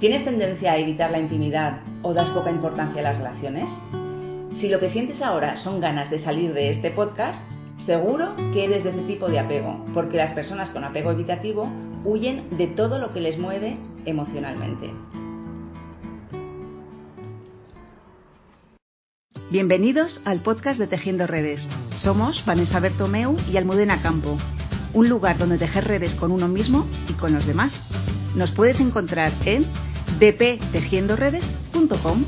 ¿Tienes tendencia a evitar la intimidad o das poca importancia a las relaciones? Si lo que sientes ahora son ganas de salir de este podcast, seguro que eres de ese tipo de apego, porque las personas con apego evitativo huyen de todo lo que les mueve emocionalmente. Bienvenidos al podcast de Tejiendo Redes. Somos Vanessa Bertomeu y Almudena Campo, un lugar donde tejer redes con uno mismo y con los demás. Nos puedes encontrar en bptejiendoredes.com.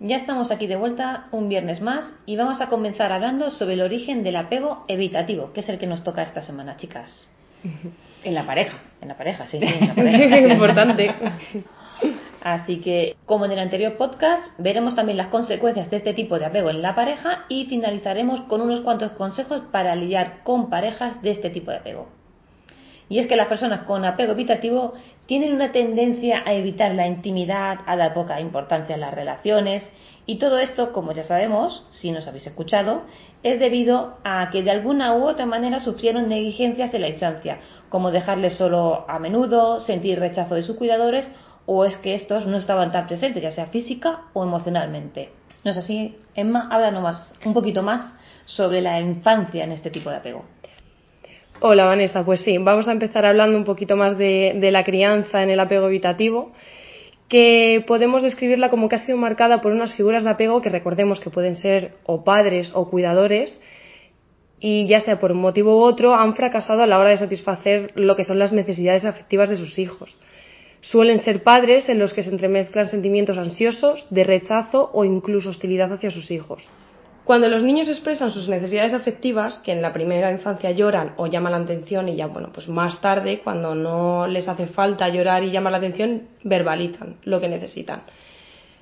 Ya estamos aquí de vuelta un viernes más y vamos a comenzar hablando sobre el origen del apego evitativo, que es el que nos toca esta semana, chicas. En la pareja. En la pareja, sí, sí, en la pareja. Importante. Así que, como en el anterior podcast, veremos también las consecuencias de este tipo de apego en la pareja y finalizaremos con unos cuantos consejos para lidiar con parejas de este tipo de apego. Y es que las personas con apego evitativo tienen una tendencia a evitar la intimidad, a dar poca importancia a las relaciones y todo esto, como ya sabemos, si nos habéis escuchado, es debido a que de alguna u otra manera sufrieron negligencias en la infancia, como dejarles solo a menudo, sentir rechazo de sus cuidadores o es que estos no estaban tan presentes, ya sea física o emocionalmente. ¿No es así? Emma, háblanos más, un poquito más sobre la infancia en este tipo de apego. Hola Vanessa, pues sí, vamos a empezar hablando un poquito más de, la crianza en el apego evitativo, que podemos describirla como que ha sido marcada por unas figuras de apego que recordemos que pueden ser o padres o cuidadores y ya sea por un motivo u otro han fracasado a la hora de satisfacer lo que son las necesidades afectivas de sus hijos. Suelen ser padres en los que se entremezclan sentimientos ansiosos, de rechazo o incluso hostilidad hacia sus hijos. Cuando los niños expresan sus necesidades afectivas, que en la primera infancia lloran o llaman la atención y ya, bueno, pues más tarde, cuando no les hace falta llorar y llamar la atención, verbalizan lo que necesitan.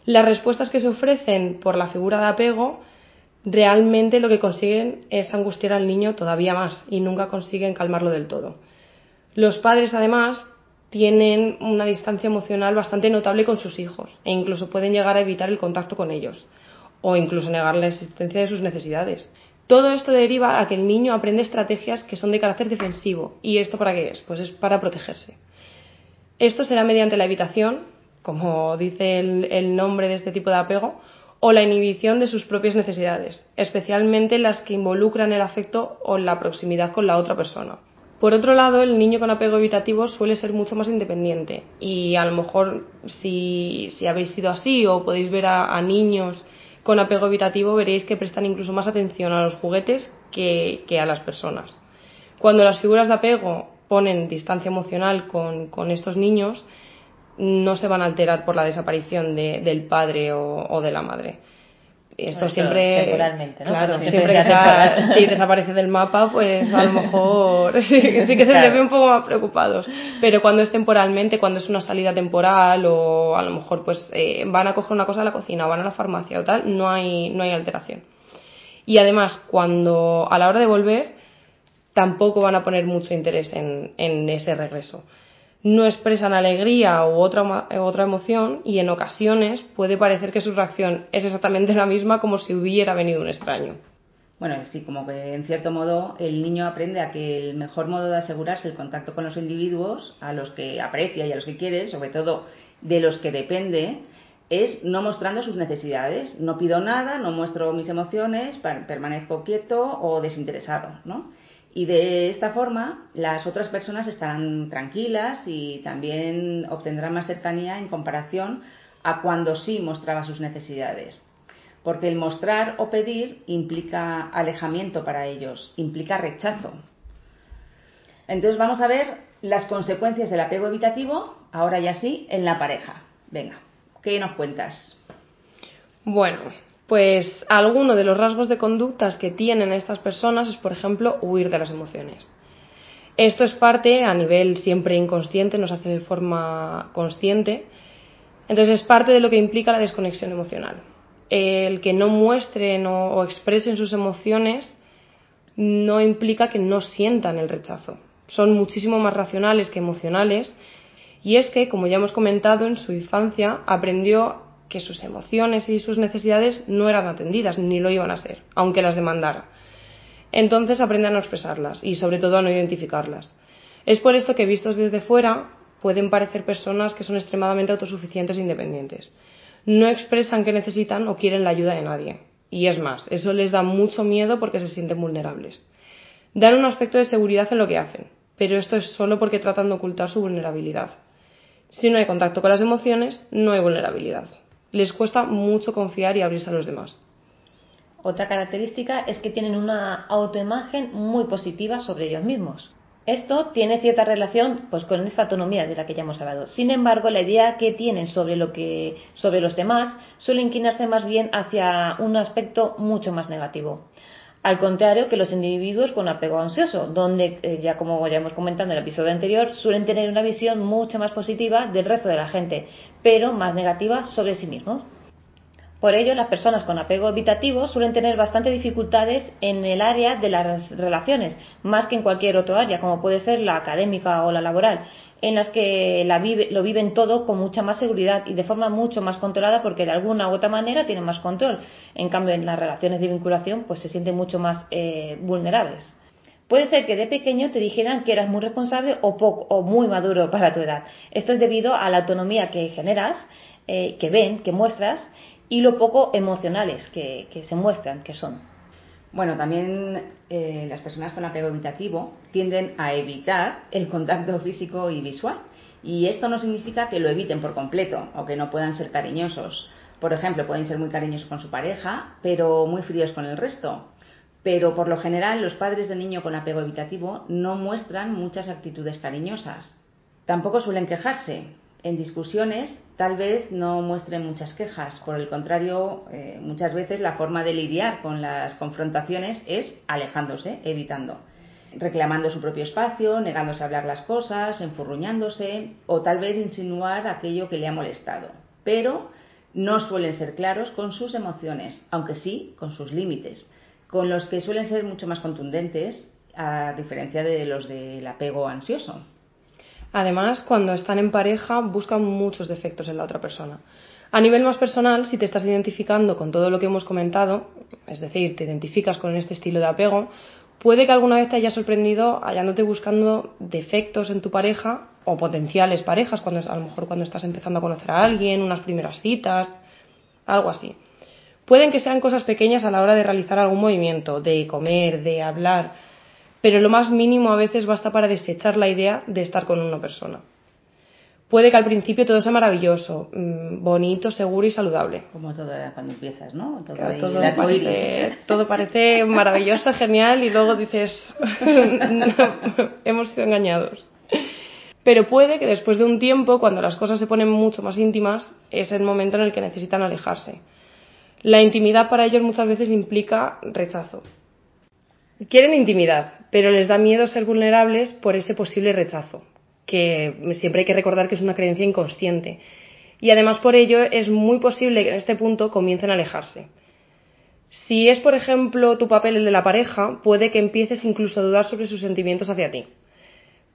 Las respuestas que se ofrecen por la figura de apego realmente lo que consiguen es angustiar al niño todavía más y nunca consiguen calmarlo del todo. Los padres, además, tienen una distancia emocional bastante notable con sus hijos e incluso pueden llegar a evitar el contacto con ellos o incluso negar la existencia de sus necesidades. Todo esto deriva a que el niño aprende estrategias que son de carácter defensivo. ¿Y esto para qué es? Pues es para protegerse. Esto será mediante la evitación, como dice el, nombre de este tipo de apego, o la inhibición de sus propias necesidades, especialmente las que involucran el afecto o la proximidad con la otra persona. Por otro lado, el niño con apego evitativo suele ser mucho más independiente y a lo mejor si, si habéis sido así o podéis ver a niños con apego evitativo veréis que prestan incluso más atención a los juguetes que, a las personas. Cuando las figuras de apego ponen distancia emocional con, estos niños, no se van a alterar por la desaparición de, del padre o, de la madre. Esto siempre. temporalmente, ¿no? Claro, siempre siempre que sea- sí, desaparece del mapa, pues a lo mejor sí, sí que se Claro. les ve un poco más preocupados. Pero cuando es temporalmente, cuando es una salida temporal o a lo mejor pues eh, van a coger una cosa a la cocina o van a la farmacia o tal, no hay, no hay alteración. Y además, cuando a la hora de volver, tampoco van a poner mucho interés en, en ese regreso. No expresan alegría u otra, emo- otra emoción y en ocasiones puede parecer que su reacción es exactamente la misma como si hubiera venido un extraño. Bueno, sí, como que en cierto modo el niño aprende a que el mejor modo de asegurarse el contacto con los individuos, a los que aprecia y a los que quiere, sobre todo de los que depende, es no mostrando sus necesidades. No pido nada, no muestro mis emociones, permanezco quieto o desinteresado, ¿no? Y de esta forma las otras personas estarán tranquilas y también obtendrán más cercanía en comparación a cuando sí mostraba sus necesidades. Porque el mostrar o pedir implica alejamiento para ellos, implica rechazo. Entonces vamos a ver las consecuencias del apego evitativo, ahora ya sí, en la pareja. Venga, ¿qué nos cuentas? Bueno, pues alguno de los rasgos de conductas que tienen estas personas es, por ejemplo, huir de las emociones. Esto es parte, a nivel siempre inconsciente, no se hace de forma consciente, entonces es parte de lo que implica la desconexión emocional. El que no muestren o, o expresen sus emociones no implica que no sientan el rechazo. Son muchísimo más racionales que emocionales y es que, como ya hemos comentado, en su infancia aprendió que sus emociones y sus necesidades no eran atendidas ni lo iban a ser, aunque las demandara. Entonces aprenden a no expresarlas y sobre todo a no identificarlas. Es por esto que vistos desde fuera pueden parecer personas que son extremadamente autosuficientes e independientes. No expresan que necesitan o quieren la ayuda de nadie. Y es más, eso les da mucho miedo porque se sienten vulnerables. Dan un aspecto de seguridad en lo que hacen, pero esto es solo porque tratan de ocultar su vulnerabilidad. Si no hay contacto con las emociones, no hay vulnerabilidad. Les cuesta mucho confiar y abrirse a los demás. Otra característica es que tienen una autoimagen muy positiva sobre ellos mismos. Esto tiene cierta relación pues, con esta autonomía de la que ya hemos hablado. Sin embargo, la idea que tienen sobre, lo que, sobre los demás suele inclinarse más bien hacia un aspecto mucho más negativo. Al contrario que los individuos con apego ansioso, donde, eh, ya como ya hemos comentado en el episodio anterior, suelen tener una visión mucho más positiva del resto de la gente, pero más negativa sobre sí mismos. Por ello, las personas con apego evitativo suelen tener bastante dificultades en el área de las relaciones, más que en cualquier otro área, como puede ser la académica o la laboral, en las que lo viven todo con mucha más seguridad y de forma mucho más controlada porque de alguna u otra manera tienen más control. En cambio, en las relaciones de vinculación, pues se sienten mucho más eh, vulnerables. Puede ser que de pequeño te dijeran que eras muy responsable o, poco, o muy maduro para tu edad. Esto es debido a la autonomía que generas, eh, que ven, que muestras y lo poco emocionales que, se muestran, que son. Bueno, también eh, las personas con apego evitativo tienden a evitar el contacto físico y visual. Y esto no significa que lo eviten por completo o que no puedan ser cariñosos. Por ejemplo, pueden ser muy cariñosos con su pareja, pero muy fríos con el resto. Pero por lo general los padres de niño con apego evitativo no muestran muchas actitudes cariñosas. Tampoco suelen quejarse, en discusiones tal vez no muestren muchas quejas, por el contrario, eh, muchas veces la forma de lidiar con las confrontaciones es alejándose, evitando, reclamando su propio espacio, negándose a hablar las cosas, enfurruñándose o tal vez insinuar aquello que le ha molestado. Pero no suelen ser claros con sus emociones, aunque sí con sus límites, con los que suelen ser mucho más contundentes a diferencia de los del apego ansioso. Además, cuando están en pareja, buscan muchos defectos en la otra persona. A nivel más personal, si te estás identificando con todo lo que hemos comentado, es decir, te identificas con este estilo de apego, puede que alguna vez te haya sorprendido hallándote buscando defectos en tu pareja o potenciales parejas, cuando, a lo mejor cuando estás empezando a conocer a alguien, unas primeras citas, algo así. Pueden que sean cosas pequeñas a la hora de realizar algún movimiento, de comer, de hablar, pero lo más mínimo a veces basta para desechar la idea de estar con una persona. Puede que al principio todo sea maravilloso, mm, bonito, seguro y saludable. Como todo cuando empiezas, ¿no? Todo, parece, todo parece maravilloso, genial y luego dices, hemos sido engañados. Pero puede que después de un tiempo, cuando las cosas se ponen mucho más íntimas, es el momento en el que necesitan alejarse. La intimidad para ellos muchas veces implica rechazo. Quieren intimidad, pero les da miedo ser vulnerables por ese posible rechazo, que siempre hay que recordar que es una creencia inconsciente. Y además por ello es muy posible que en este punto comiencen a alejarse. Si es, por ejemplo, tu papel el de la pareja, puede que empieces incluso a dudar sobre sus sentimientos hacia ti.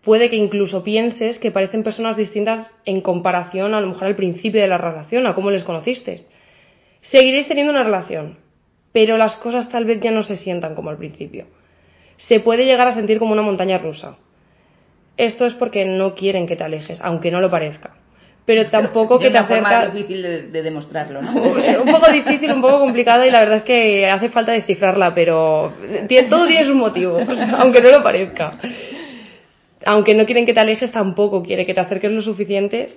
Puede que incluso pienses que parecen personas distintas en comparación a lo mejor al principio de la relación, a cómo les conociste. Seguiréis teniendo una relación, pero las cosas tal vez ya no se sientan como al principio. Se puede llegar a sentir como una montaña rusa. Esto es porque no quieren que te alejes, aunque no lo parezca. Pero tampoco que te acerca. Es difícil de, demostrarlo, ¿no? un poco difícil, un poco complicado y la verdad es que hace falta descifrarla, pero todo tiene su motivo, aunque no lo parezca. Aunque no quieren que te alejes, tampoco quiere que te acerques lo suficiente,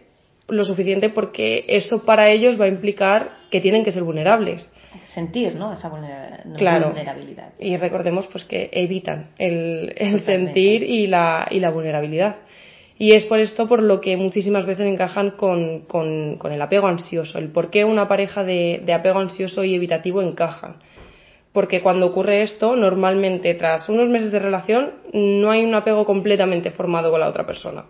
lo suficiente porque eso para ellos va a implicar que tienen que ser vulnerables sentir ¿no? esa vulnerabilidad. Y recordemos pues que evitan el, sentir y la, y la vulnerabilidad. Y es por esto por lo que muchísimas veces encajan con, con, el apego ansioso, el por qué una pareja de, de apego ansioso y evitativo encajan. Porque cuando ocurre esto, normalmente tras unos meses de relación no hay un apego completamente formado con la otra persona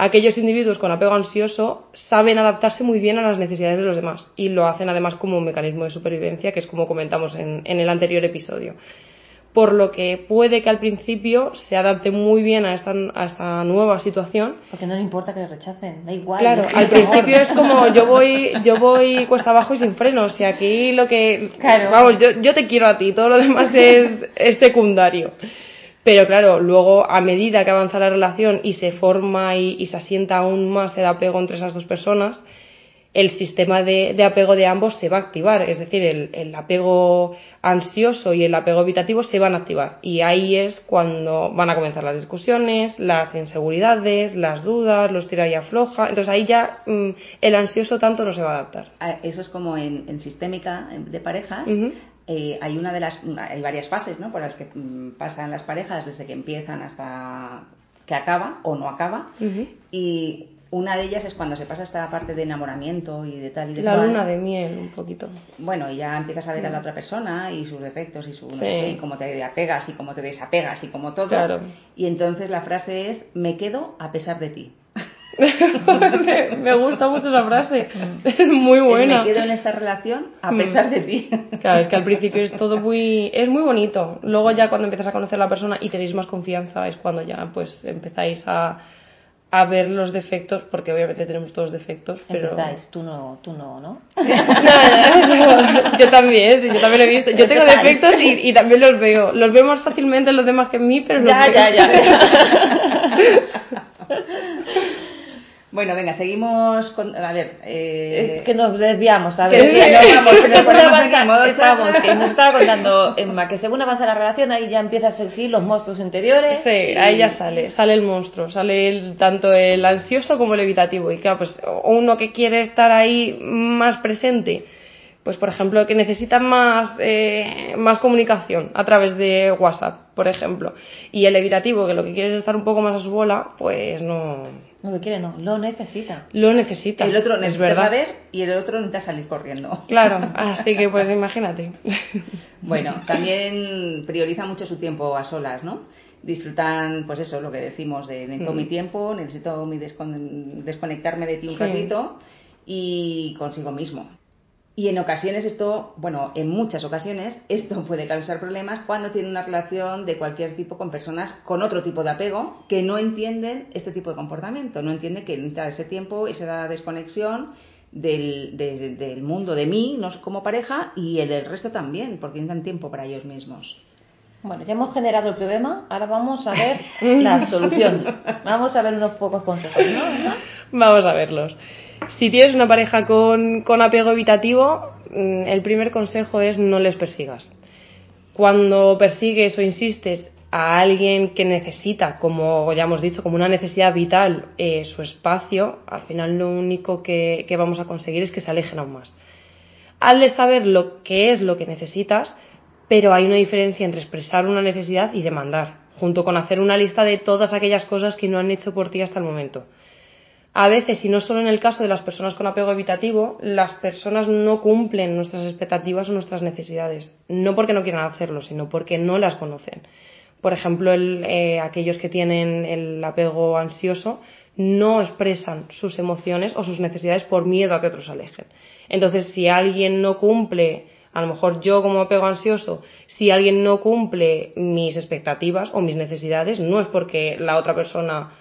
aquellos individuos con apego ansioso saben adaptarse muy bien a las necesidades de los demás y lo hacen además como un mecanismo de supervivencia, que es como comentamos en, el anterior episodio. Por lo que puede que al principio se adapte muy bien a esta, a esta nueva situación. Porque no le importa que le rechacen, da igual. Claro, al principio es como yo voy, yo voy cuesta abajo y sin frenos, y aquí lo que. Claro. Vamos, yo, yo te quiero a ti, todo lo demás es, es secundario Pero claro, luego a medida que avanza la relación y se forma y, y se asienta aún más el apego entre esas dos personas, el sistema de, de, apego de ambos se va a activar, es decir, el, el, apego ansioso y el apego evitativo se van a activar. Y ahí es cuando van a comenzar las discusiones, las inseguridades, las dudas, los tira y afloja. Entonces ahí ya mmm, el ansioso tanto no se va a adaptar. Eso es como en, en sistémica de parejas. Uh -huh. Eh, hay una de las hay varias fases ¿no? por las que mmm, pasan las parejas desde que empiezan hasta que acaba o no acaba uh -huh. y una de ellas es cuando se pasa esta parte de enamoramiento y de tal y de La cual. luna de miel, un poquito. Bueno, y ya empiezas a ver a la otra persona y sus defectos y, su, sí. y cómo te apegas y cómo te desapegas y como todo. Claro. Y entonces la frase es, me quedo a pesar de ti. me, me, gusta mucho esa frase. Es muy buena. Es me quedo en esta relación a pesar mm. de ti. Claro, es que al principio es todo muy, es muy bonito. Luego ya cuando empiezas a conocer a la persona y tenéis más confianza es cuando ya pues empezáis a a ver los defectos, porque obviamente tenemos todos defectos, pero... Empezáis, tú no, tú no, ¿no? no, no yo también, sí, yo también lo he visto. Yo tengo defectos y, y, también los veo. Los veo más fácilmente en los demás que en mí, pero ya, los ya, ya, ya. Bueno, venga, seguimos con. A ver. Eh... Es que nos desviamos, a ver. Sí, no, vamos, que nos avanza, estamos, que nos estaba contando Emma, que según avanza la relación, ahí ya empieza a surgir los monstruos interiores. Sí, y... ahí ya sale, sale el monstruo, sale el, tanto el ansioso como el evitativo. Y claro, pues uno que quiere estar ahí más presente. Pues, por ejemplo, que necesita más, eh, más comunicación a través de WhatsApp, por ejemplo. Y el evitativo, que lo que quiere es estar un poco más a su bola, pues no, lo que quiere no, lo necesita. Lo necesita. El otro necesita es verdad. saber y el otro necesita salir corriendo. Claro, así que pues imagínate. Bueno, también prioriza mucho su tiempo a solas, ¿no? Disfrutan, pues eso, lo que decimos de necesito mm. mi tiempo, necesito mi descon desconectarme de ti un sí. ratito y consigo mismo. Y en ocasiones esto, bueno, en muchas ocasiones esto puede causar problemas cuando tiene una relación de cualquier tipo con personas con otro tipo de apego que no entienden este tipo de comportamiento, no entienden que necesita ese tiempo, esa desconexión del, de, del mundo de mí, no como pareja, y el del resto también, porque necesitan tiempo para ellos mismos. Bueno, ya hemos generado el problema, ahora vamos a ver la solución. Vamos a ver unos pocos consejos, ¿no? Vamos a verlos. Si tienes una pareja con, con, apego evitativo, mm, el primer consejo es no les persigas. Cuando persigues o insistes a alguien que necesita, como ya hemos dicho, como una necesidad vital, eh, su espacio, al final lo único que, que vamos a conseguir es que se alejen aún más. Hazle saber lo que es lo que necesitas, pero hay una diferencia entre expresar una necesidad y demandar, junto con hacer una lista de todas aquellas cosas que no han hecho por ti hasta el momento a veces, y no solo en el caso de las personas con apego evitativo, las personas no cumplen nuestras expectativas o nuestras necesidades. No porque no quieran hacerlo, sino porque no las conocen. Por ejemplo, el, eh, aquellos que tienen el apego ansioso no expresan sus emociones o sus necesidades por miedo a que otros se alejen. Entonces, si alguien no cumple, a lo mejor yo como apego ansioso, si alguien no cumple mis expectativas o mis necesidades, no es porque la otra persona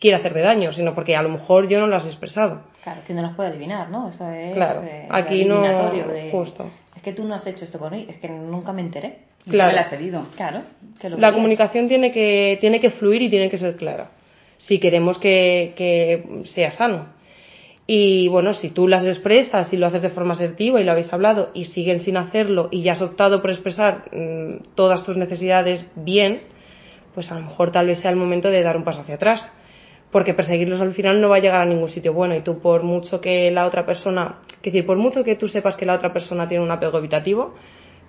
quiere hacerme daño, sino porque a lo mejor yo no las he expresado. Claro, que no las puede adivinar, ¿no? Eso es claro, eh, aquí no, de, justo. Es que tú no has hecho esto por mí, es que nunca me enteré. Claro. me la has pedido. Claro. Que lo la comunicación tiene que, tiene que fluir y tiene que ser clara, si queremos que, que sea sano. Y bueno, si tú las expresas y lo haces de forma asertiva y lo habéis hablado y siguen sin hacerlo y ya has optado por expresar mmm, todas tus necesidades bien, pues a lo mejor tal vez sea el momento de dar un paso hacia atrás porque perseguirlos al final no va a llegar a ningún sitio bueno y tú por mucho que la otra persona, es decir, por mucho que tú sepas que la otra persona tiene un apego evitativo,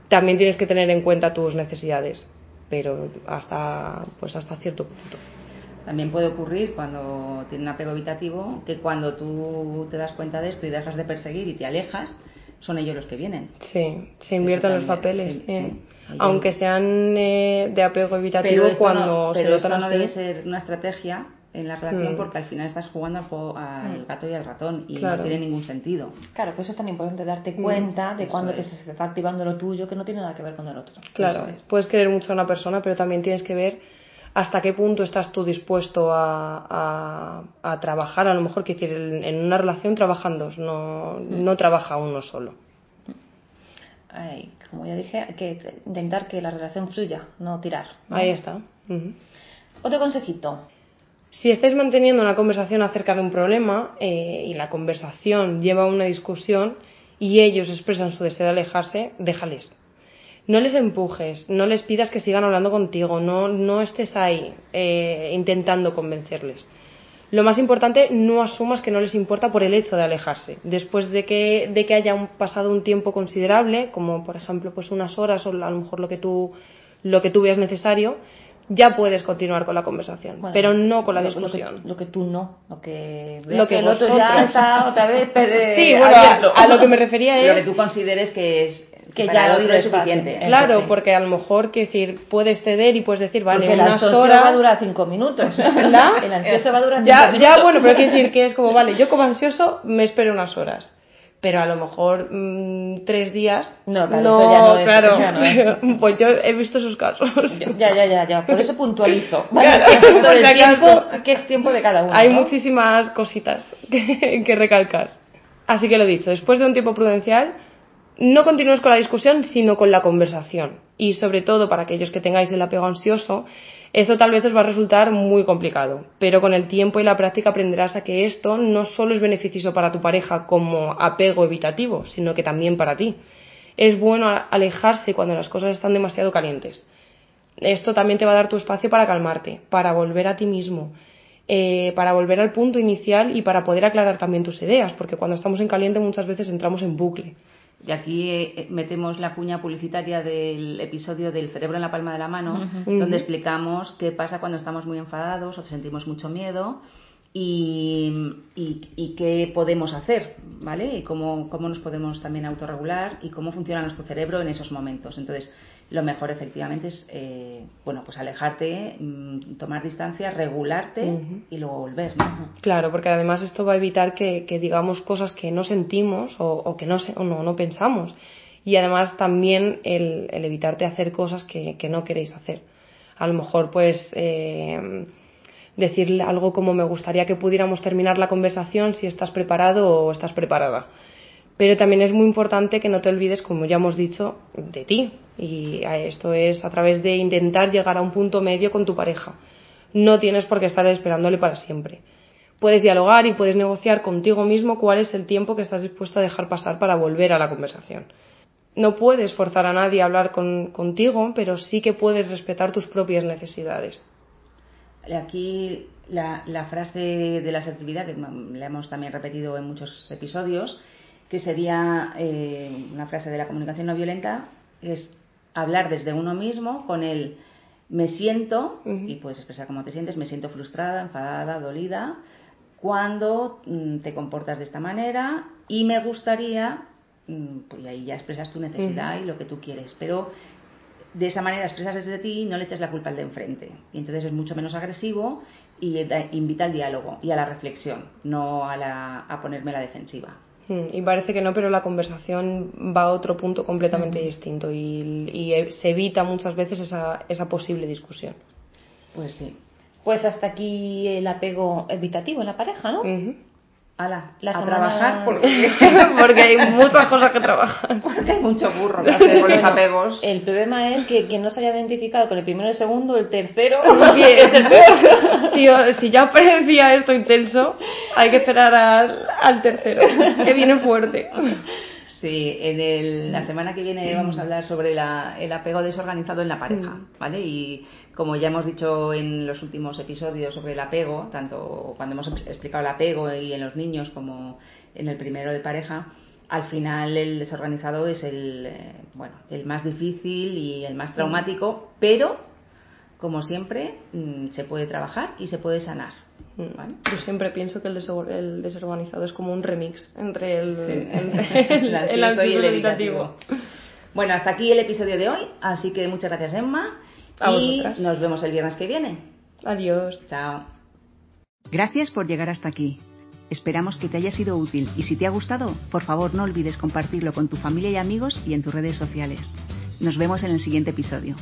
también tienes que tener en cuenta tus necesidades, pero hasta pues hasta cierto punto. También puede ocurrir cuando tiene un apego evitativo que cuando tú te das cuenta de esto y dejas de perseguir y te alejas, son ellos los que vienen. Sí, se invierten los papeles. Sí, eh. sí. Aunque sean eh, de apego evitativo pero cuando no, se pero notan esto no así. debe ser una estrategia en la relación Mm. porque al final estás jugando al, juego, al gato y al ratón y Claro. no tiene ningún sentido. Claro, pues eso es tan importante darte Mm, cuenta de eso cuando te es. se está activando lo tuyo que no tiene nada que ver con el otro. Claro, es. puedes querer mucho a una persona, pero también tienes que ver hasta qué punto estás tú dispuesto a, a, a trabajar. A lo mejor, que en, en una relación trabajan dos, no, no trabaja uno solo. como ya dije, hay que intentar que la relación fluya, no tirar. Ahí está. Otro consejito. Si estáis manteniendo una conversación acerca de un problema eh, y la conversación lleva a una discusión y ellos expresan su deseo de alejarse, déjales. No les empujes, no les pidas que sigan hablando contigo, no, no estés ahí eh, intentando convencerles. Lo más importante, no asumas que no les importa por el hecho de alejarse. Después de que, de que haya pasado un tiempo considerable, como por ejemplo pues unas horas o a lo mejor lo que tú, lo que tú veas necesario, ya puedes continuar con la conversación, pero no con la discusión. Lo que, tú no, lo que, lo que el otro ya está otra vez sí, bueno, a, lo que me refería es lo que tú consideres que es que ya lo es suficiente. Claro, porque a lo mejor, que decir, puedes ceder y puedes decir, vale, unas horas... va a durar cinco minutos. ¿verdad? El ansioso va a durar cinco ya, minutos. Ya, bueno, pero quiero decir que es como, vale, yo como ansioso me espero unas horas. Pero a lo mejor mmm, tres días. No, claro, eso ya no es, claro. ya no es. Pues yo he visto esos casos. Ya, ya, ya, ya. Por eso puntualizo. Claro, por el tiempo, que es tiempo de cada uno. Hay ¿no? muchísimas cositas que, que recalcar. Así que lo dicho, después de un tiempo prudencial, no continúes con la discusión, sino con la conversación. Y sobre todo para aquellos que tengáis el apego ansioso, esto tal vez os va a resultar muy complicado, pero con el tiempo y la práctica aprenderás a que esto no solo es beneficioso para tu pareja como apego evitativo, sino que también para ti. Es bueno alejarse cuando las cosas están demasiado calientes. Esto también te va a dar tu espacio para calmarte, para volver a ti mismo, eh, para volver al punto inicial y para poder aclarar también tus ideas, porque cuando estamos en caliente muchas veces entramos en bucle. Y aquí eh, metemos la cuña publicitaria del episodio del cerebro en la palma de la mano, donde explicamos qué pasa cuando estamos muy enfadados o sentimos mucho miedo y, y, qué podemos hacer, ¿vale? Y cómo, cómo nos podemos también autorregular y cómo funciona nuestro cerebro en esos momentos. Entonces, lo mejor efectivamente es eh, bueno pues alejarte mm, tomar distancia regularte y luego volver ¿no? claro porque además esto va a evitar que, que digamos cosas que no sentimos o, o que no, o no, no pensamos. Y además también el, el evitarte hacer cosas que, que, no queréis hacer. A lo mejor pues eh, decir algo como me gustaría que pudiéramos terminar la conversación si estás preparado o estás preparada pero también es muy importante que no te olvides, como ya hemos dicho, de ti. Y esto es a través de intentar llegar a un punto medio con tu pareja. No tienes por qué estar esperándole para siempre. Puedes dialogar y puedes negociar contigo mismo cuál es el tiempo que estás dispuesto a dejar pasar para volver a la conversación. No puedes forzar a nadie a hablar con, contigo, pero sí que puedes respetar tus propias necesidades. Aquí la, la frase de la asertividad, que la hemos también repetido en muchos episodios, que sería eh, una frase de la comunicación no violenta, es hablar desde uno mismo con el me siento, y puedes expresar cómo te sientes, me siento frustrada, enfadada, dolida, cuando mm, te comportas de esta manera y me gustaría, mm, pues ahí ya expresas tu necesidad y lo que tú quieres, pero de esa manera expresas desde ti y no le echas la culpa al de enfrente. Y entonces es mucho menos agresivo y invita al diálogo y a la reflexión, no a, la, a ponerme la defensiva. Hmm, y parece que no, pero la conversación va a otro punto completamente distinto y, y, se evita muchas veces esa, esa posible discusión. Pues sí. Pues hasta aquí el apego evitativo en la pareja, ¿no? Ala, la a trabajar porque... porque hay muchas cosas que trabajar. Porque hay mucho burro que hacer con los apegos. El problema es que quien no se haya identificado con el primero, el segundo, el tercero... Sí, el tercero. si, si, ya parecía esto intenso, hay que esperar al, al tercero, que viene fuerte. Sí, en el, la semana que viene vamos a hablar sobre la, el apego desorganizado en la pareja, ¿vale? Y como ya hemos dicho en los últimos episodios sobre el apego, tanto cuando hemos explicado el apego y en los niños como en el primero de pareja, al final el desorganizado es el, eh, bueno, el más difícil y el más traumático, pero como siempre mm, se puede trabajar y se puede sanar. Mm. ¿vale? Yo siempre pienso que el, el, desorganizado es como un remix entre el, sí. entre el, el, el, y el evitativo. Bueno, hasta aquí el episodio de hoy, así que muchas gracias Emma a y vosotras. nos vemos el viernes que viene. Adiós. Chao. Gracias por llegar hasta aquí. Esperamos que te haya sido útil y si te ha gustado, por favor no olvides compartirlo con tu familia y amigos y en tus redes sociales. Nos vemos en el siguiente episodio.